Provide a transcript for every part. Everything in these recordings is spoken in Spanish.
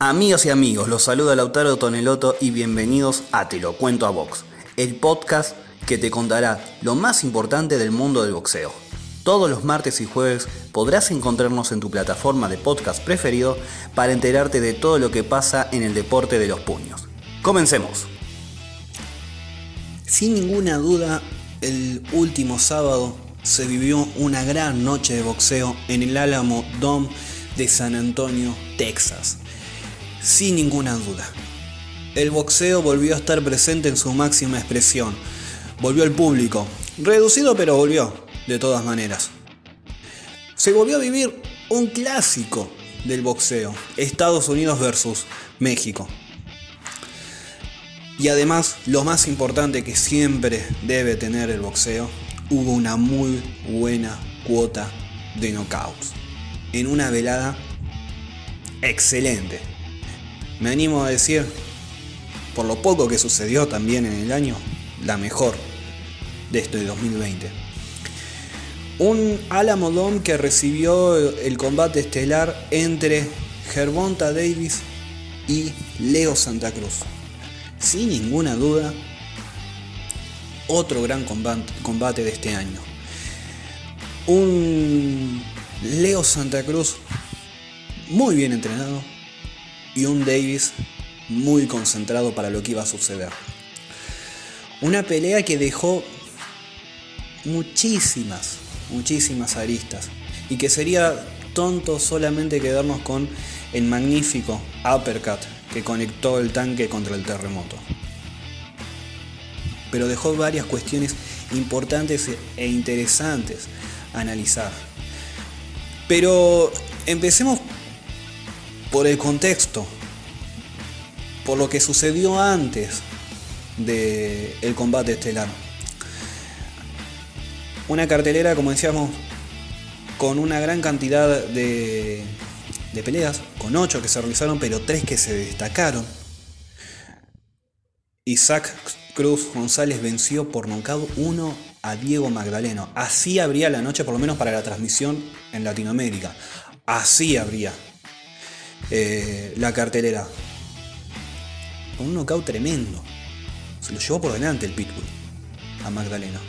Amigos y amigos, los saluda Lautaro Toneloto y bienvenidos a Te lo cuento a Box, el podcast que te contará lo más importante del mundo del boxeo. Todos los martes y jueves podrás encontrarnos en tu plataforma de podcast preferido para enterarte de todo lo que pasa en el deporte de los puños. Comencemos. Sin ninguna duda, el último sábado se vivió una gran noche de boxeo en el Álamo Dome de San Antonio, Texas sin ninguna duda. El boxeo volvió a estar presente en su máxima expresión. Volvió el público, reducido pero volvió, de todas maneras. Se volvió a vivir un clásico del boxeo, Estados Unidos versus México. Y además, lo más importante que siempre debe tener el boxeo, hubo una muy buena cuota de knockouts. En una velada excelente me animo a decir, por lo poco que sucedió también en el año, la mejor de este 2020. Un Alamo que recibió el combate estelar entre Gervonta Davis y Leo Santa Cruz. Sin ninguna duda, otro gran combate de este año. Un Leo Santa Cruz muy bien entrenado, y un Davis muy concentrado para lo que iba a suceder. Una pelea que dejó muchísimas, muchísimas aristas y que sería tonto solamente quedarnos con el magnífico uppercut que conectó el tanque contra el terremoto. Pero dejó varias cuestiones importantes e interesantes a analizar. Pero empecemos por el contexto, por lo que sucedió antes del el combate estelar. Una cartelera, como decíamos, con una gran cantidad de, de peleas, con ocho que se realizaron, pero tres que se destacaron. Isaac Cruz González venció por nocaut 1 a Diego Magdaleno. Así habría la noche, por lo menos para la transmisión en Latinoamérica. Así habría eh, la cartelera. Con un knockout tremendo. Se lo llevó por delante el Pitbull a Magdalena.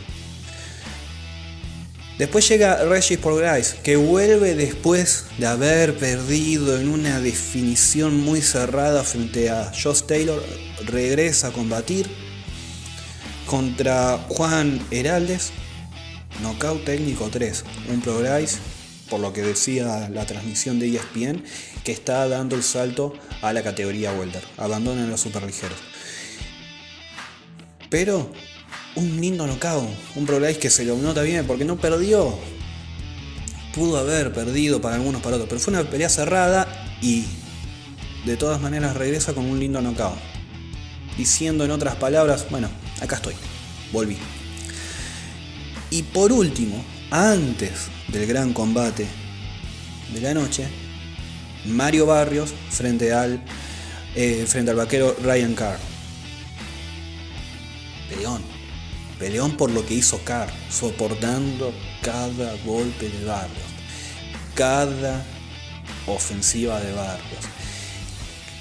Después llega Regis por que vuelve después de haber perdido en una definición muy cerrada frente a Josh Taylor. Regresa a combatir contra Juan Heraldes. Knockout técnico 3. Un Progrise por lo que decía la transmisión de ESPN, que está dando el salto a la categoría welter. Abandonan los superligeros. Pero un lindo knockout, un Pro que se lo nota bien porque no perdió. Pudo haber perdido para algunos, para otros, pero fue una pelea cerrada y de todas maneras regresa con un lindo knockout. Diciendo en otras palabras, bueno, acá estoy, volví. Y por último, antes del gran combate de la noche, Mario Barrios frente al, eh, frente al vaquero Ryan Carr. Peleón. Peleón por lo que hizo Carr, soportando cada golpe de Barrios, cada ofensiva de Barrios,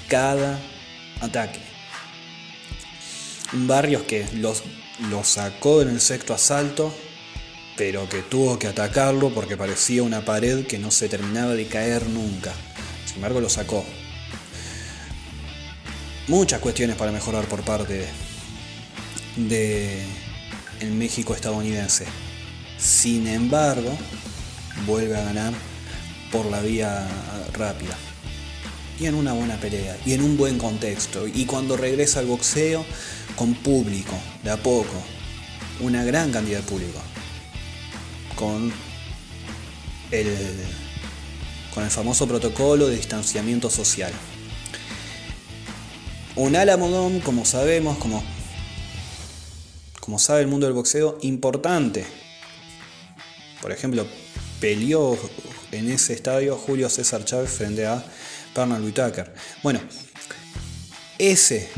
cada ataque. Barrios que los, los sacó en el sexto asalto pero que tuvo que atacarlo porque parecía una pared que no se terminaba de caer nunca. Sin embargo, lo sacó. Muchas cuestiones para mejorar por parte de el México estadounidense. Sin embargo, vuelve a ganar por la vía rápida. Y en una buena pelea, y en un buen contexto. Y cuando regresa al boxeo, con público, de a poco. Una gran cantidad de público con el, con el famoso protocolo de distanciamiento social. Un Alamodón, como sabemos, como, como sabe el mundo del boxeo, importante. Por ejemplo, peleó en ese estadio Julio César Chávez frente a Pernal Whitaker. Bueno, ese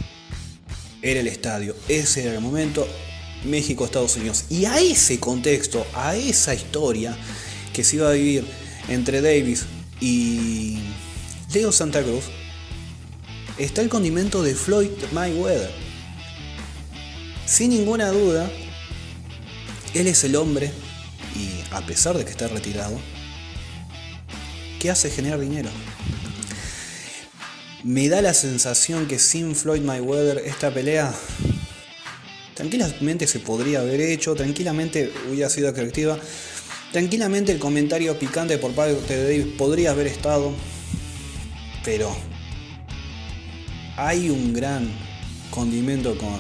era el estadio, ese era el momento, México, Estados Unidos. Y a ese contexto, a esa historia que se iba a vivir entre Davis y Leo Santa Cruz, está el condimento de Floyd Mayweather. Sin ninguna duda, él es el hombre, y a pesar de que está retirado, que hace generar dinero. Me da la sensación que sin Floyd Mayweather esta pelea tranquilamente se podría haber hecho, tranquilamente hubiera sido atractiva, tranquilamente el comentario picante por parte de Davis podría haber estado, pero hay un gran condimento con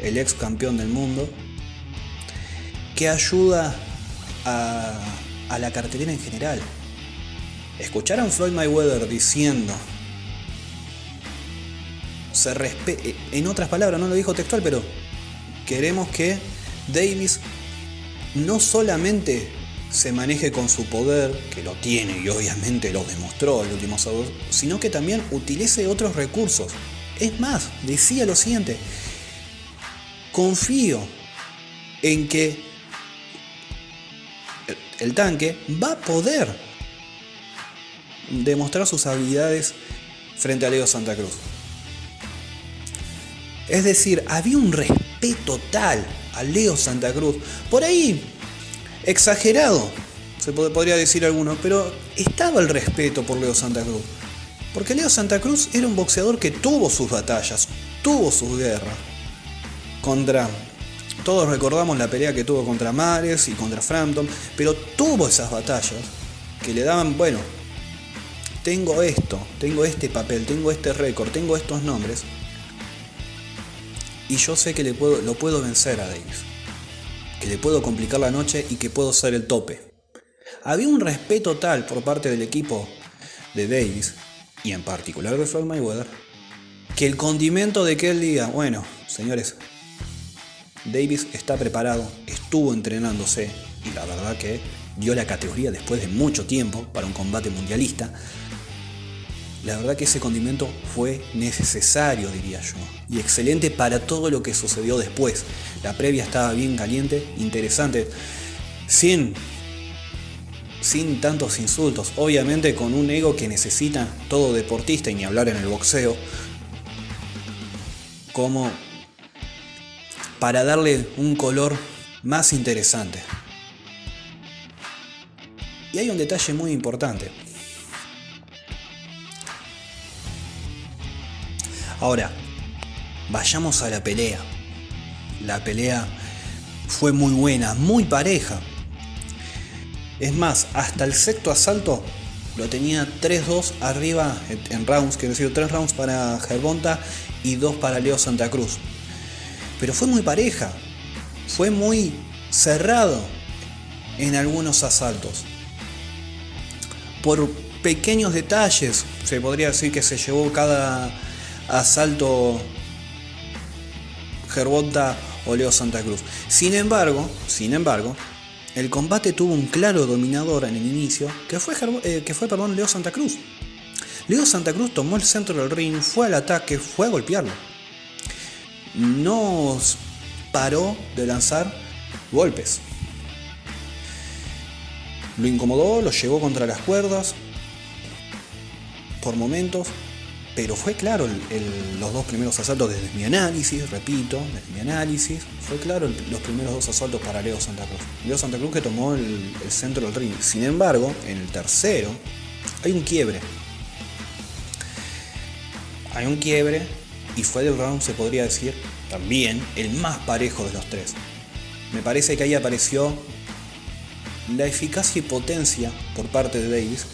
el ex campeón del mundo que ayuda a, la cartelera en general. ¿Escucharon Floyd Mayweather diciendo se en otras palabras, no lo dijo textual, pero queremos que Davis no solamente se maneje con su poder, que lo tiene y obviamente lo demostró el último sábado, sino que también utilice otros recursos. Es más, decía lo siguiente, confío en que el tanque va a poder demostrar sus habilidades frente a Leo Santa Cruz. Es decir, había un respeto tal a Leo Santa Cruz. Por ahí, exagerado, se podría decir alguno, pero estaba el respeto por Leo Santa Cruz. Porque Leo Santa Cruz era un boxeador que tuvo sus batallas, tuvo sus guerras. Contra. Todos recordamos la pelea que tuvo contra Mares y contra Frampton, pero tuvo esas batallas que le daban, bueno, tengo esto, tengo este papel, tengo este récord, tengo estos nombres y yo sé que le lo puedo vencer a Davis. Que le puedo complicar la noche y que puedo ser el tope. Había un respeto tal por parte del equipo de Davis, y en particular de Floyd Mayweather, que el condimento de que él diga, bueno, señores, Davis está preparado, estuvo entrenándose, y la verdad que dio la categoría después de mucho tiempo para un combate mundialista, la verdad que ese condimento fue necesario, diría yo, y excelente para todo lo que sucedió después. La previa estaba bien caliente, interesante, sin, sin tantos insultos, obviamente con un ego que necesita todo deportista y ni hablar en el boxeo, como para darle un color más interesante. Y hay un detalle muy importante. Ahora, vayamos a la pelea. La pelea fue muy buena, muy pareja. Es más, hasta el sexto asalto lo tenía 3-2 arriba en rounds, quiero decir, 3 rounds para Gervonta y 2 para Leo Santa Cruz. Pero fue muy pareja, fue muy cerrado en algunos asaltos. Por pequeños detalles, se podría decir que se llevó cada asalto Gervonta o Leo Santa Cruz. Sin embargo, sin embargo, el combate tuvo un claro dominador en el inicio, que fue, eh, que fue Leo Santa Cruz. Leo Santa Cruz tomó el centro del ring, fue al ataque, fue a golpearlo. No paró de lanzar golpes. Lo incomodó, lo llevó contra las cuerdas por momentos, pero fue claro los dos primeros asaltos desde mi análisis, repito, desde mi análisis, fue claro los primeros dos asaltos para Leo Santa Cruz. Leo Santa Cruz que tomó el, centro del ring. Sin embargo, en el tercero hay un quiebre. Hay un quiebre y fue del round, se podría decir, también el más parejo de los tres. Me parece que ahí apareció la eficacia y potencia por parte de Davis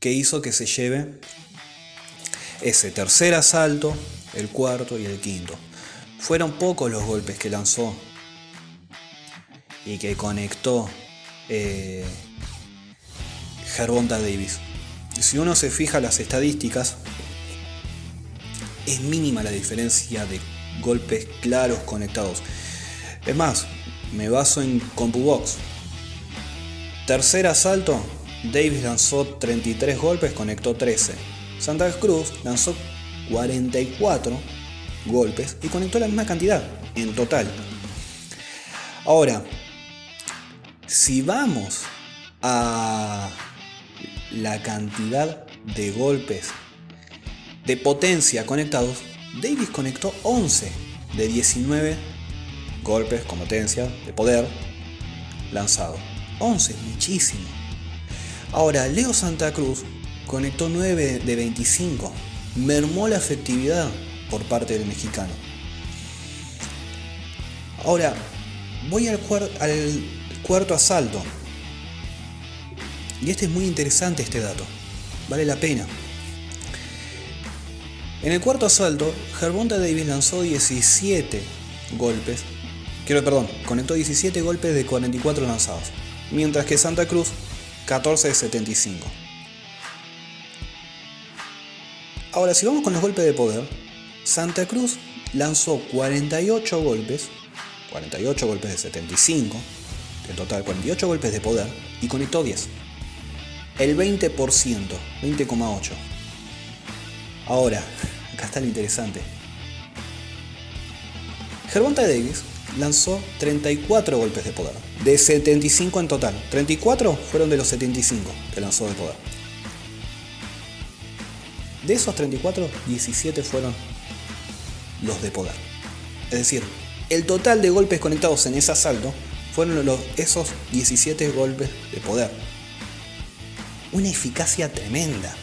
que hizo que se lleve ese tercer asalto, el cuarto y el quinto. Fueron pocos los golpes que lanzó y que conectó eh, Davis. Si uno se fija las estadísticas, es mínima la diferencia de golpes claros conectados. Es más, me baso en CompuBox. Tercer asalto, Davis lanzó 33 golpes, conectó 13. Santa Cruz lanzó 44 golpes y conectó la misma cantidad en total. Ahora, si vamos a la cantidad de golpes de potencia conectados, Davis conectó 11 de 19 golpes con potencia de poder lanzado. 11, muchísimo. Ahora, Leo Santa Cruz conectó 9 de 25. Mermó la efectividad por parte del mexicano. Ahora, voy al, cuarto asalto. Y este es muy interesante este dato. Vale la pena. En el cuarto asalto, Gervonta Davis lanzó 17 golpes. Quiero, perdón, conectó 17 golpes de 44 lanzados. Mientras que Santa Cruz, 14 de 75. Ahora, si vamos con los golpes de poder, Santa Cruz lanzó 48 golpes, 48 golpes de 75, en total 48 golpes de poder, y conectó 10. El 20%, 20,8. Ahora, acá está lo interesante. Gervonta Davis lanzó 34 golpes de poder, de 75 en total. 34 fueron de los 75 que lanzó de poder. De esos 34, 17 fueron los de poder. Es decir, el total de golpes conectados en ese asalto fueron los, esos 17 golpes de poder. Una eficacia tremenda.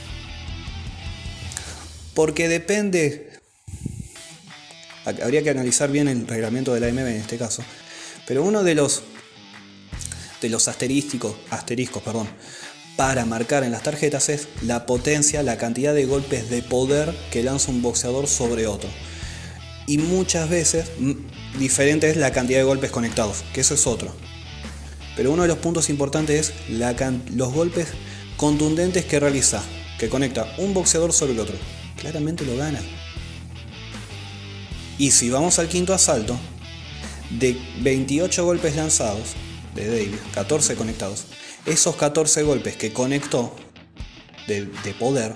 Porque depende, habría que analizar bien el reglamento de la AMB en este caso, pero uno de los de los asterísticos, asteriscos, perdón, para marcar en las tarjetas es la potencia, la cantidad de golpes de poder que lanza un boxeador sobre otro. Y muchas veces diferente es la cantidad de golpes conectados, que eso es otro. Pero uno de los puntos importantes es los golpes contundentes que realiza, que conecta un boxeador sobre el otro. Claramente lo gana. Y si vamos al quinto asalto, de 28 golpes lanzados de David, 14 conectados, esos 14 golpes que conectó de, poder,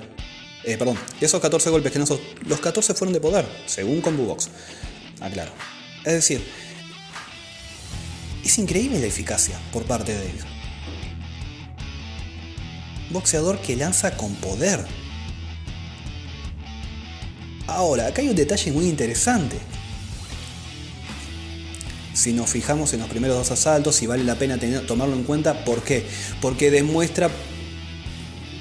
eh, perdón, esos 14 golpes que lanzó, los 14 fueron de poder, según Combo Box. Aclaro. Es decir, es increíble la eficacia por parte de él. Boxeador que lanza con poder. Ahora, acá hay un detalle muy interesante. Si nos fijamos en los primeros dos asaltos, y vale la pena tomarlo en cuenta, ¿por qué? Porque demuestra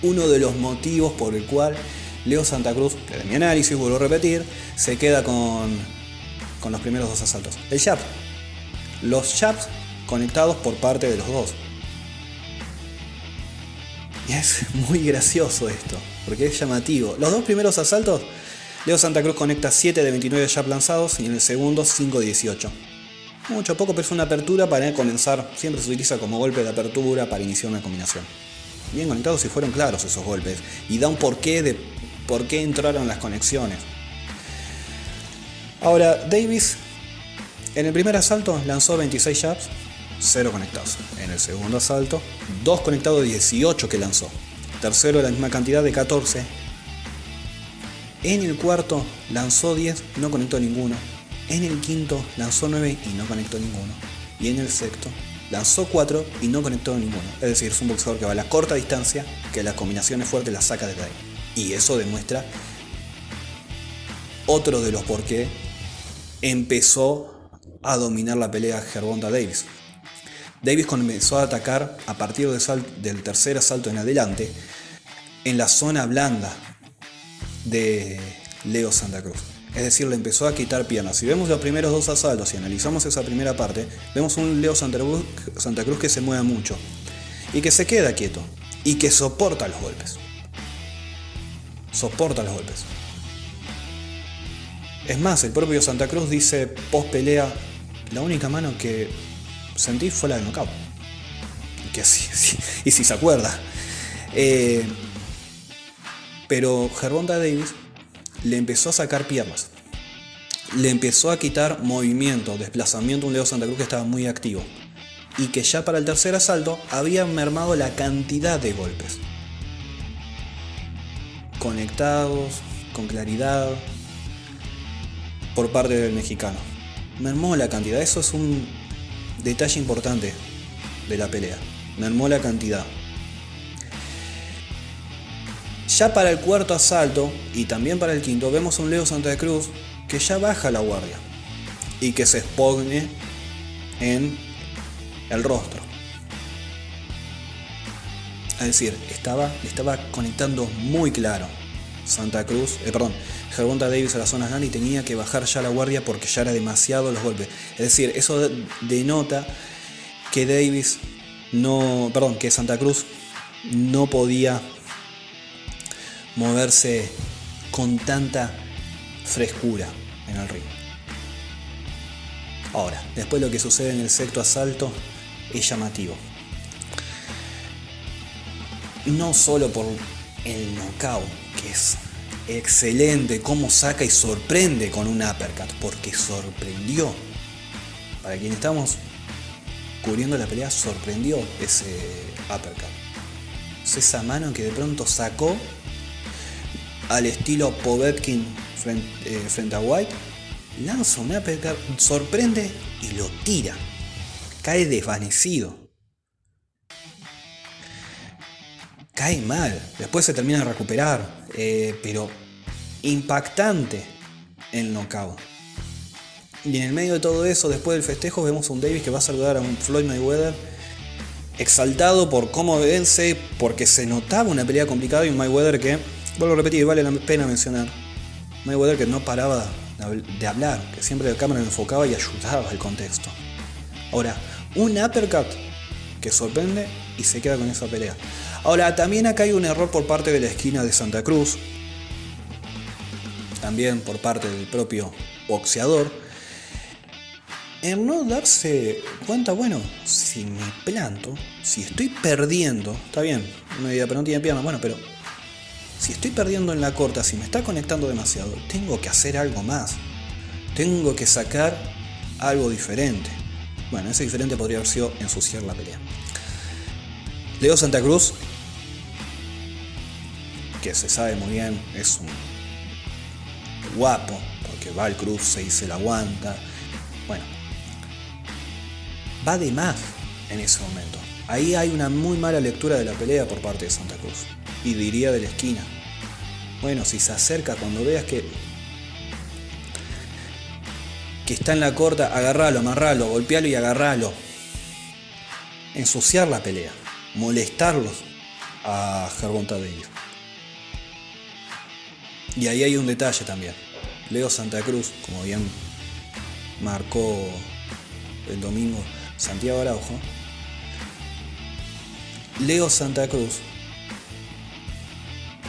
uno de los motivos por el cual Leo Santa Cruz, de mi análisis, vuelvo a repetir, se queda con con los primeros dos asaltos. El jab. Los jabs conectados por parte de los dos. Y es muy gracioso esto, porque es llamativo. Los dos primeros asaltos, Leo Santa Cruz conecta 7 de 29 jabs lanzados y en el segundo 5 de 18. Mucho poco, pero es una apertura para comenzar. Siempre se utiliza como golpe de apertura para iniciar una combinación. Bien conectados y fueron claros esos golpes. Y da un porqué de por qué entraron las conexiones. Ahora, Davis en el primer asalto lanzó 26 jabs, 0 conectados. En el segundo asalto, 2 conectados de 18 que lanzó. Tercero, la misma cantidad de 14. En el cuarto lanzó 10, no conectó ninguno. En el quinto lanzó 9 y no conectó ninguno. Y en el sexto lanzó 4 y no conectó ninguno. Es decir, es un boxeador que va a la corta distancia, que las combinaciones fuertes las saca de ahí. Y eso demuestra otro de los por qué empezó a dominar la pelea Gervonta Davis. Davis comenzó a atacar a partir del tercer asalto en adelante en la zona blanda de Leo Santa Cruz. Es decir, le empezó a quitar piernas. Si vemos los primeros dos asaltos y analizamos esa primera parte, vemos un Leo Santa Cruz, que se mueve mucho y que se queda quieto y que soporta los golpes. Soporta los golpes. Es más, el propio Santa Cruz dice post pelea, la única mano que sentí fue la de knockout. Y, que y si se acuerda. Eh, pero Gervonta Davis le empezó a sacar piernas. Le empezó a quitar movimiento, desplazamiento un Leo Santa Cruz que estaba muy activo. Y que ya para el tercer asalto había mermado la cantidad de golpes. Conectados, con claridad, por parte del mexicano. Mermó la cantidad, eso es un detalle importante de la pelea. Mermó la cantidad. Ya para el cuarto asalto y también para el quinto vemos a un Leo Santa Cruz que ya baja la guardia y que se expone en el rostro. Es decir, estaba, estaba conectando muy claro Santa Cruz, eh, perdón, Gervonta Davis a la zona y tenía que bajar ya la guardia porque ya era demasiado los golpes. Es decir, eso denota que Davis no, perdón, que Santa Cruz no podía moverse con tanta frescura en el ring. Ahora, después lo que sucede en el sexto asalto es llamativo. No solo por el knockout, que es excelente, cómo saca y sorprende con un uppercut, porque sorprendió. Para quien estamos cubriendo la pelea, sorprendió ese uppercut. esa mano que de pronto sacó al estilo Povetkin eh, frente, a White, lanza un uppercut, sorprende y lo tira. Cae desvanecido. Cae mal. Después se termina de recuperar. Eh, pero impactante el knockout. Y en el medio de todo eso, después del festejo, vemos a un Davis que va a saludar a un Floyd Mayweather exaltado por cómo vence, porque se notaba una pelea complicada y un Mayweather que Vuelvo a repetir, vale la pena mencionar. Mayweather que no paraba de hablar, que siempre la cámara enfocaba y ayudaba al contexto. Ahora, un uppercut que sorprende y se queda con esa pelea. Ahora, también acá hay un error por parte de la esquina de Santa Cruz, también por parte del propio boxeador, en no darse cuenta, bueno, si me planto, si estoy perdiendo, está bien, me diga, pero no tiene piernas, bueno, pero si estoy perdiendo en la corta, si me está conectando demasiado, tengo que hacer algo más. Tengo que sacar algo diferente. Bueno, ese diferente podría haber sido ensuciar la pelea. Leo Santa Cruz, que se sabe muy bien, es un guapo, porque va al cruce y se la aguanta. Bueno, va de más en ese momento. Ahí hay una muy mala lectura de la pelea por parte de Santa Cruz y diría de la esquina. Bueno, si se acerca cuando veas que que está en la corta, agarralo, amarralo, golpealo y agarralo. Ensuciar la pelea, molestarlos a Gervonta Davis. Y ahí hay un detalle también. Leo Santa Cruz, como bien marcó el domingo Santiago Araujo, Leo Santa Cruz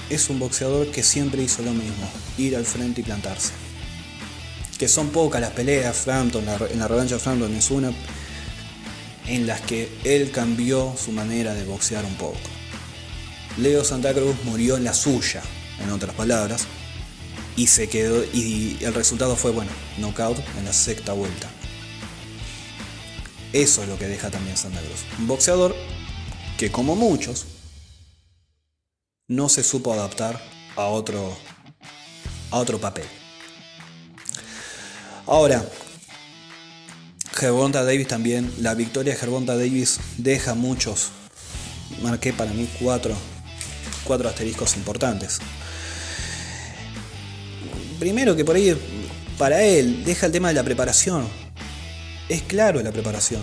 es un boxeador que siempre hizo lo mismo, ir al frente y plantarse. Que son pocas las peleas, Frampton, en la revancha Frampton es una en las que él cambió su manera de boxear un poco. Leo Santa Cruz murió en la suya, en otras palabras, y se quedó y el resultado fue bueno, knockout en la sexta vuelta. Eso es lo que deja también Santa Cruz. Un boxeador que como muchos no se supo adaptar a otro, a otro papel. Ahora, Gervonta Davis también, la victoria de Gervonta Davis deja muchos, marqué para mí cuatro, cuatro asteriscos importantes. Primero que por ahí, para él, deja el tema de la preparación. Es claro la preparación.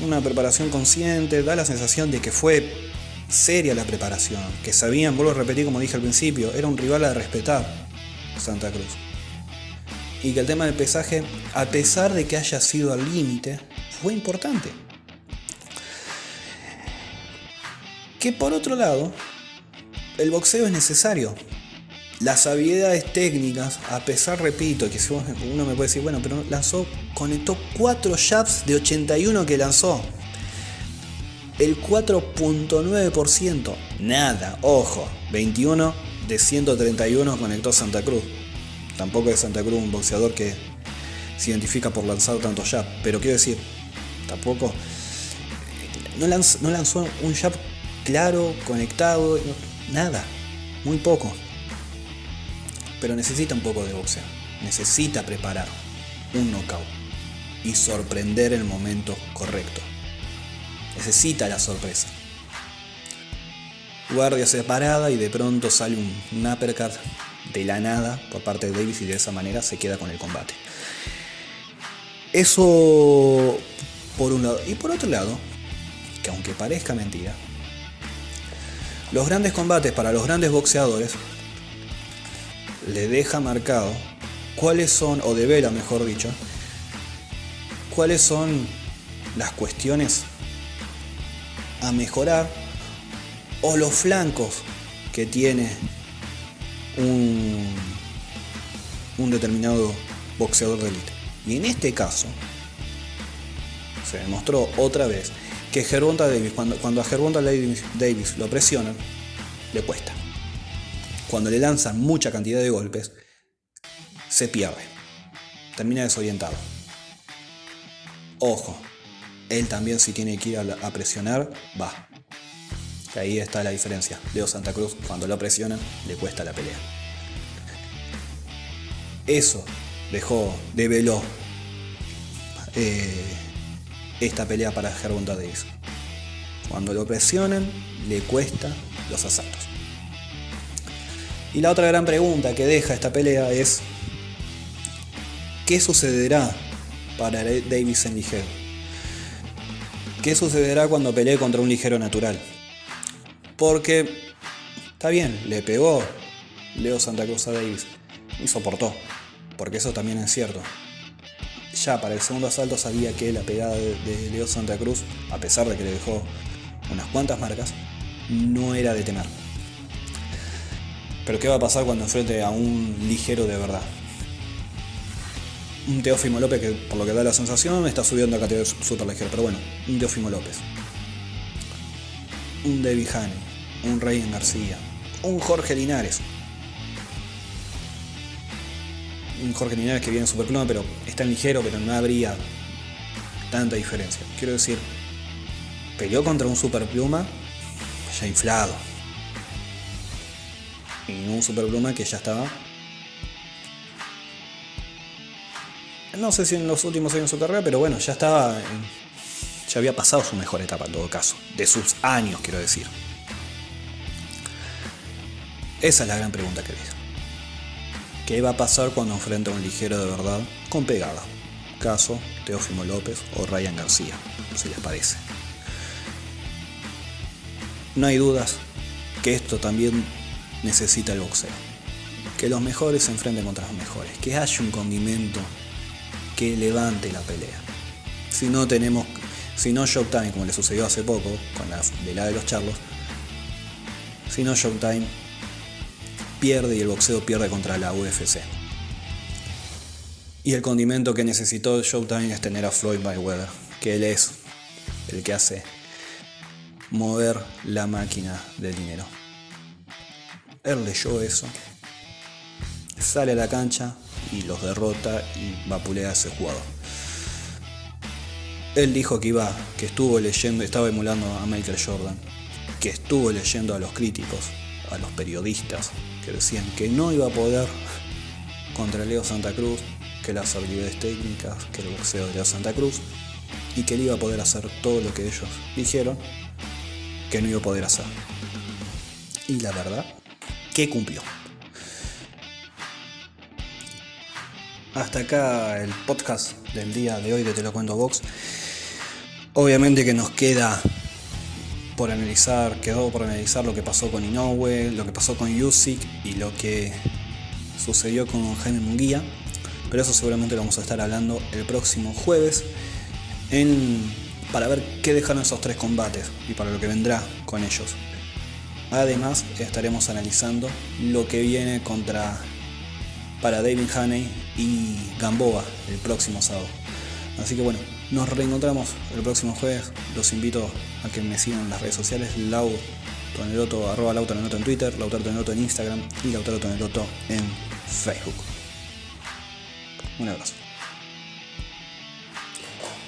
Una preparación consciente, da la sensación de que fue seria la preparación, que sabían, vuelvo a repetir como dije al principio, era un rival a respetar Santa Cruz. Y que el tema del pesaje, a pesar de que haya sido al límite, fue importante. Que por otro lado, el boxeo es necesario. Las habilidades técnicas, a pesar, repito, que uno me puede decir, bueno, pero lanzó, conectó 4 jabs de 81 que lanzó el 4.9%. Nada, ojo, 21 de 131 conectó Santa Cruz. Tampoco es Santa Cruz un boxeador que se identifica por lanzar tanto jab, pero quiero decir, tampoco no lanzó, no lanzó un jab claro, conectado, nada, muy poco. Pero necesita un poco de boxeo, necesita preparar un knockout y sorprender el momento correcto necesita la sorpresa. guardia separada y de pronto sale un, uppercut de la nada por parte de Davis y de esa manera se queda con el combate. Eso por un lado. Y por otro lado, que aunque parezca mentira, los grandes combates para los grandes boxeadores le deja marcado cuáles son, o devela mejor dicho, cuáles son las cuestiones a mejorar o los flancos que tiene un, un determinado boxeador de élite. Y en este caso, se demostró otra vez que Gervonta Davis, cuando, cuando a Gervonta Davis lo presionan, le cuesta. Cuando le lanzan mucha cantidad de golpes, se pierde. Termina desorientado. Ojo, él también si tiene que ir a, presionar, va. ahí está la diferencia. Leo Santa Cruz, cuando lo presionan, le cuesta la pelea. Eso dejó, develó eh, esta pelea para Gervonta Davis. Cuando lo presionan, le cuesta los asaltos. Y la otra gran pregunta que deja esta pelea es, ¿qué sucederá para Davis en ligero? ¿Qué sucederá cuando pelee contra un ligero natural? Porque, está bien, le pegó Leo Santa Cruz a Davis y soportó, porque eso también es cierto ya para el segundo asalto sabía que la pegada de, Leo Santa Cruz, a pesar de que le dejó unas cuantas marcas, no era de temer. Pero ¿qué va a pasar cuando enfrente a un ligero de verdad? Un Teófimo López que por lo que da la sensación está subiendo a categoría super ligero, pero bueno, un Teófimo López. Un David Haney, un Rey García, un Jorge Linares, un Jorge Linares que viene en superpluma, pero está en ligero, pero no habría tanta diferencia. Quiero decir, peleó contra un superpluma ya inflado. Y un superpluma que ya estaba. No sé si en los últimos años de su carrera, pero bueno, ya estaba. ya había pasado su mejor etapa en todo caso. De sus años, quiero decir. Esa es la gran pregunta que deja. ¿Qué va a pasar cuando enfrenta a un ligero de verdad con pegada? Caso Teófimo López o Ryan García, si les parece. No hay dudas que esto también necesita el boxeo. Que los mejores se enfrenten contra los mejores. Que haya un condimento que levante la pelea. Si no tenemos, si no Showtime, como le sucedió hace poco con la velada de los charlos, si no Showtime pierde y el boxeo pierde contra la UFC. Y el condimento que necesitó Showtime es tener a Floyd Mayweather, que él es el que hace mover la máquina del dinero. Él leyó eso, sale a la cancha y los derrota y vapulea ese jugador. Él dijo que iba, que estuvo leyendo, estaba emulando a Michael Jordan, que estuvo leyendo a los críticos, a los periodistas, que decían que no iba a poder contra Leo Santa Cruz, que las habilidades técnicas, que el boxeo de Leo Santa Cruz, y que él iba a poder hacer todo lo que ellos dijeron que no iba a poder hacer. Y la verdad, que cumplió. Hasta acá el podcast del día de hoy de Te lo cuento Box. Obviamente que nos queda por analizar, quedó por analizar lo que pasó con Inoue, lo que pasó con Yusik y lo que sucedió con Jaime Munguía. Pero eso seguramente lo vamos a estar hablando el próximo jueves para ver qué dejaron esos tres combates y para lo que vendrá con ellos. Además, estaremos analizando lo que viene contra para David Haney y Gamboa el próximo sábado. Así que bueno, nos reencontramos el próximo jueves. Los invito a que me sigan en las redes sociales, Lau Toneloto, en Twitter, Lautaro Toneloto en Instagram y Lautaro Toneloto en Facebook. Un abrazo.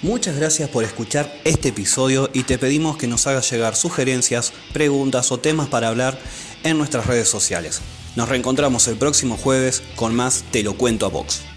Muchas gracias por escuchar este episodio y te pedimos que nos hagas llegar sugerencias, preguntas o temas para hablar en nuestras redes sociales. Nos reencontramos el próximo jueves con más Te lo cuento a Vox.